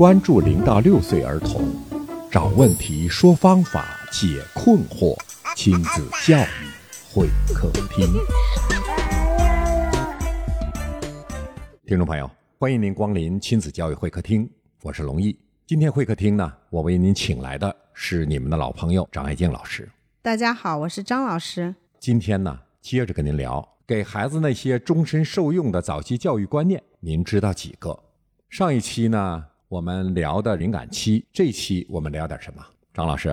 关注零到六岁儿童，找问题，说方法，解困惑，亲子教育会客厅。听众朋友，欢迎您光临亲子教育会客厅，我是龙毅。今天会客厅呢，我为您请来的是你们的老朋友张爱静老师。大家好，我是张老师。今天呢，接着跟您聊给孩子那些终身受用的早期教育观念，您知道几个？上一期呢，我们聊的敏感期，这期我们聊点什么？张老师，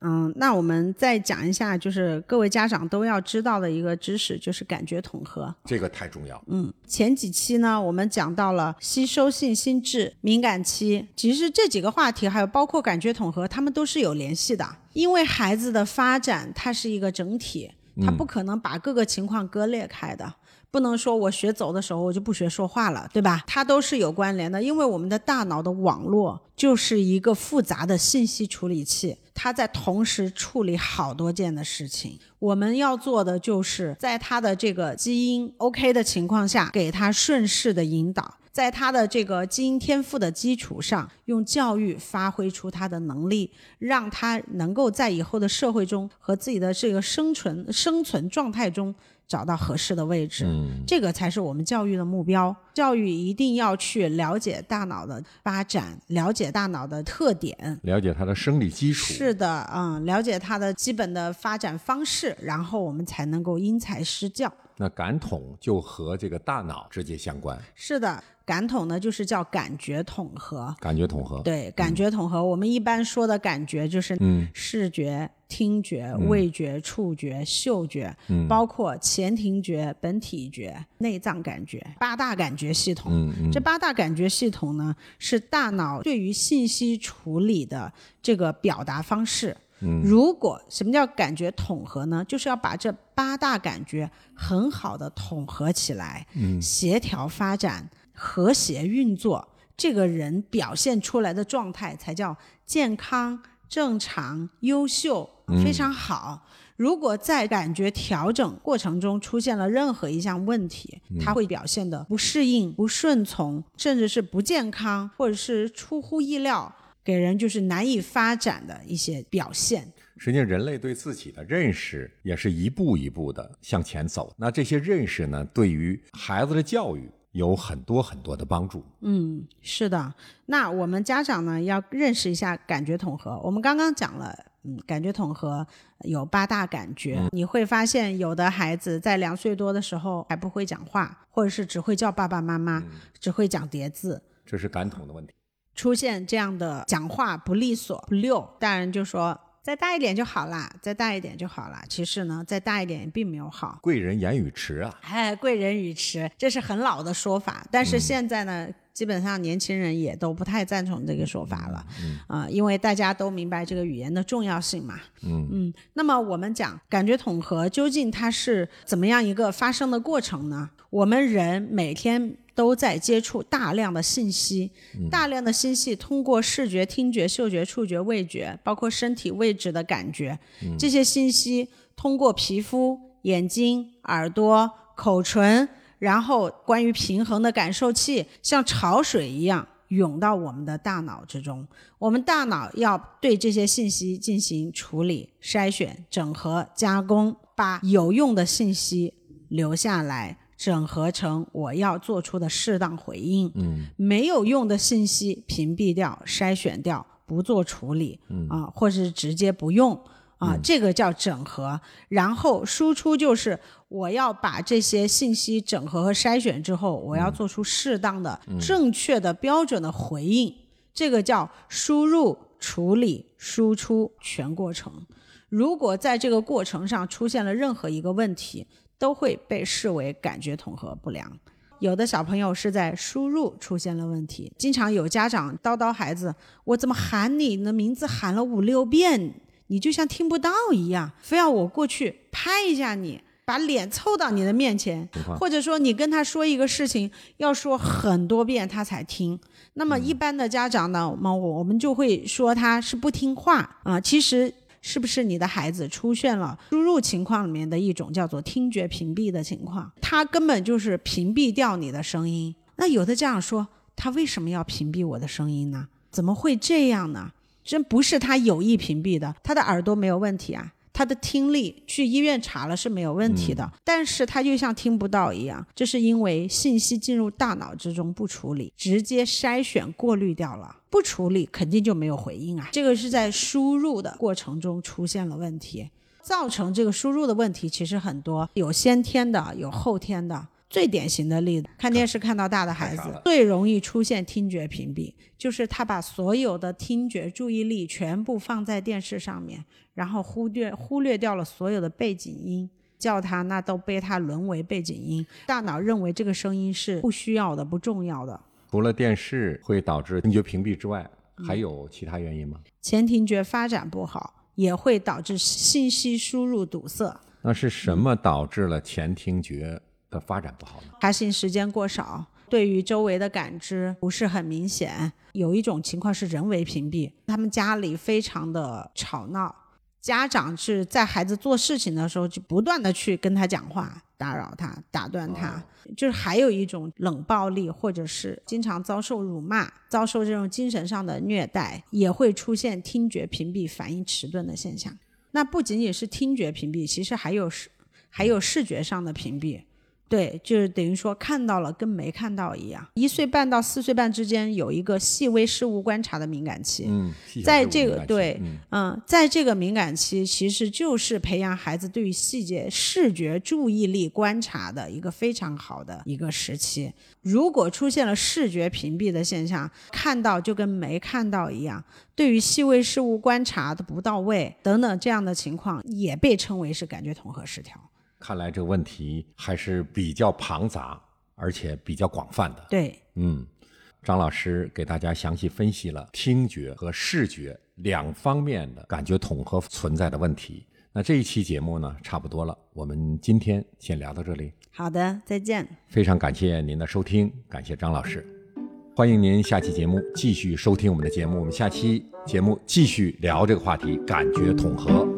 嗯，那我们再讲一下，就是各位家长都要知道的一个知识，就是感觉统合。这个太重要。嗯，前几期呢，我们讲到了吸收性心智、敏感期，其实这几个话题，还有包括感觉统合，他们都是有联系的。因为孩子的发展，它是一个整体，它不可能把各个情况割裂开的。不能说我学走的时候我就不学说话了，对吧？它都是有关联的，因为我们的大脑的网络就是一个复杂的信息处理器，它在同时处理好多件的事情。我们要做的就是在它的这个基因 OK 的情况下，给它顺势的引导，在他的这个基因天赋的基础上，用教育发挥出他的能力，让他能够在以后的社会中和自己的这个生存生存状态中。找到合适的位置，这个才是我们教育的目标。教育一定要去了解大脑的发展，了解大脑的特点，了解它的生理基础。是的，嗯，了解它的基本的发展方式，然后我们才能够因材施教。那感统就和这个大脑直接相关。是的。感统呢，就是叫感觉统合。感觉统合。对，感觉统合，我们一般说的感觉就是视觉、听觉、味觉、触觉、嗅觉，包括前庭觉、本体觉、内脏感觉，八大感觉系统。这八大感觉系统呢，是大脑对于信息处理的这个表达方式。如果什么叫感觉统合呢？就是要把这八大感觉很好的统合起来，协调发展。和谐运作，这个人表现出来的状态才叫健康、正常、优秀，非常好。如果在感觉调整过程中出现了任何一项问题，他会表现的不适应、不顺从，甚至是不健康，或者是出乎意料，给人就是难以发展的一些表现。实际上，人类对自己的认识也是一步一步的向前走。那这些认识呢，对于孩子的教育。有很多很多的帮助。嗯，是的。那我们家长呢，要认识一下感觉统合。我们刚刚讲了，嗯，感觉统合有八大感觉。你会发现，有的孩子在两岁多的时候还不会讲话，或者是只会叫爸爸妈妈，只会讲叠字。这是感统的问题。出现这样的讲话不利索、不溜，大人就说。再大一点就好啦，再大一点就好啦。其实呢，再大一点并没有好。贵人言语迟啊！哎，贵人语迟，这是很老的说法。但是现在呢，基本上年轻人也都不太赞同这个说法了。嗯啊，因为大家都明白这个语言的重要性嘛。嗯嗯。那么我们讲感觉统合，究竟它是怎么样一个发生的过程呢？我们人每天。都在接触大量的信息，大量的信息通过视觉、听觉、嗅觉、触觉、味觉，包括身体位置的感觉，这些信息通过皮肤、眼睛、耳朵、口唇，然后关于平衡的感受器，像潮水一样涌到我们的大脑之中。我们大脑要对这些信息进行处理、筛选、整合、加工，把有用的信息留下来。整合成我要做出的适当回应，嗯，没有用的信息屏蔽掉、筛选掉，不做处理，嗯啊，或是直接不用啊，这个叫整合。然后输出就是我要把这些信息整合和筛选之后，我要做出适当的、正确的、标准的回应，这个叫输入、处理、输出全过程。如果在这个过程上出现了任何一个问题，都会被视为感觉统合不良。有的小朋友是在输入出现了问题，经常有家长叨叨孩子：“我怎么喊你的名字喊了五六遍，你就像听不到一样，非要我过去拍一下你，把脸凑到你的面前，或者说你跟他说一个事情，要说很多遍他才听。”那么一般的家长呢，我我们就会说他是不听话啊。其实。是不是你的孩子出现了输入情况里面的一种叫做听觉屏蔽的情况？他根本就是屏蔽掉你的声音。那有的家长说，他为什么要屏蔽我的声音呢？怎么会这样呢？真不是他有意屏蔽的，他的耳朵没有问题啊。他的听力去医院查了是没有问题的，但是他就像听不到一样，这是因为信息进入大脑之中不处理，直接筛选过滤掉了，不处理肯定就没有回应啊。这个是在输入的过程中出现了问题，造成这个输入的问题其实很多，有先天的，有后天的。最典型的例子，看电视看到大的孩子最容易出现听觉屏蔽，就是他把所有的听觉注意力全部放在电视上面，然后忽略忽略掉了所有的背景音，叫他那都被他沦为背景音，大脑认为这个声音是不需要的、不重要的。除了电视会导致听觉屏蔽之外，还有其他原因吗？前庭觉发展不好也会导致信息输入堵塞。那是什么导致了前庭觉？的发展不好呢？爬行时间过少，对于周围的感知不是很明显。有一种情况是人为屏蔽，他们家里非常的吵闹，家长是在孩子做事情的时候就不断的去跟他讲话，打扰他，打断他。就是还有一种冷暴力，或者是经常遭受辱骂，遭受这种精神上的虐待，也会出现听觉屏蔽、反应迟钝的现象。那不仅仅是听觉屏蔽，其实还有视，还有视觉上的屏蔽。对，就是等于说看到了跟没看到一样。一岁半到四岁半之间有一个细微事物观察的敏感期，嗯，在这个对，嗯，在这个敏感期，其实就是培养孩子对于细节、视觉注意力观察的一个非常好的一个时期。如果出现了视觉屏蔽的现象，看到就跟没看到一样，对于细微事物观察的不到位等等这样的情况，也被称为是感觉统合失调。看来这个问题还是比较庞杂，而且比较广泛的。对，嗯，张老师给大家详细分析了听觉和视觉两方面的感觉统合存在的问题。那这一期节目呢，差不多了，我们今天先聊到这里。好的，再见。非常感谢您的收听，感谢张老师，欢迎您下期节目继续收听我们的节目。我们下期节目继续聊这个话题，感觉统合。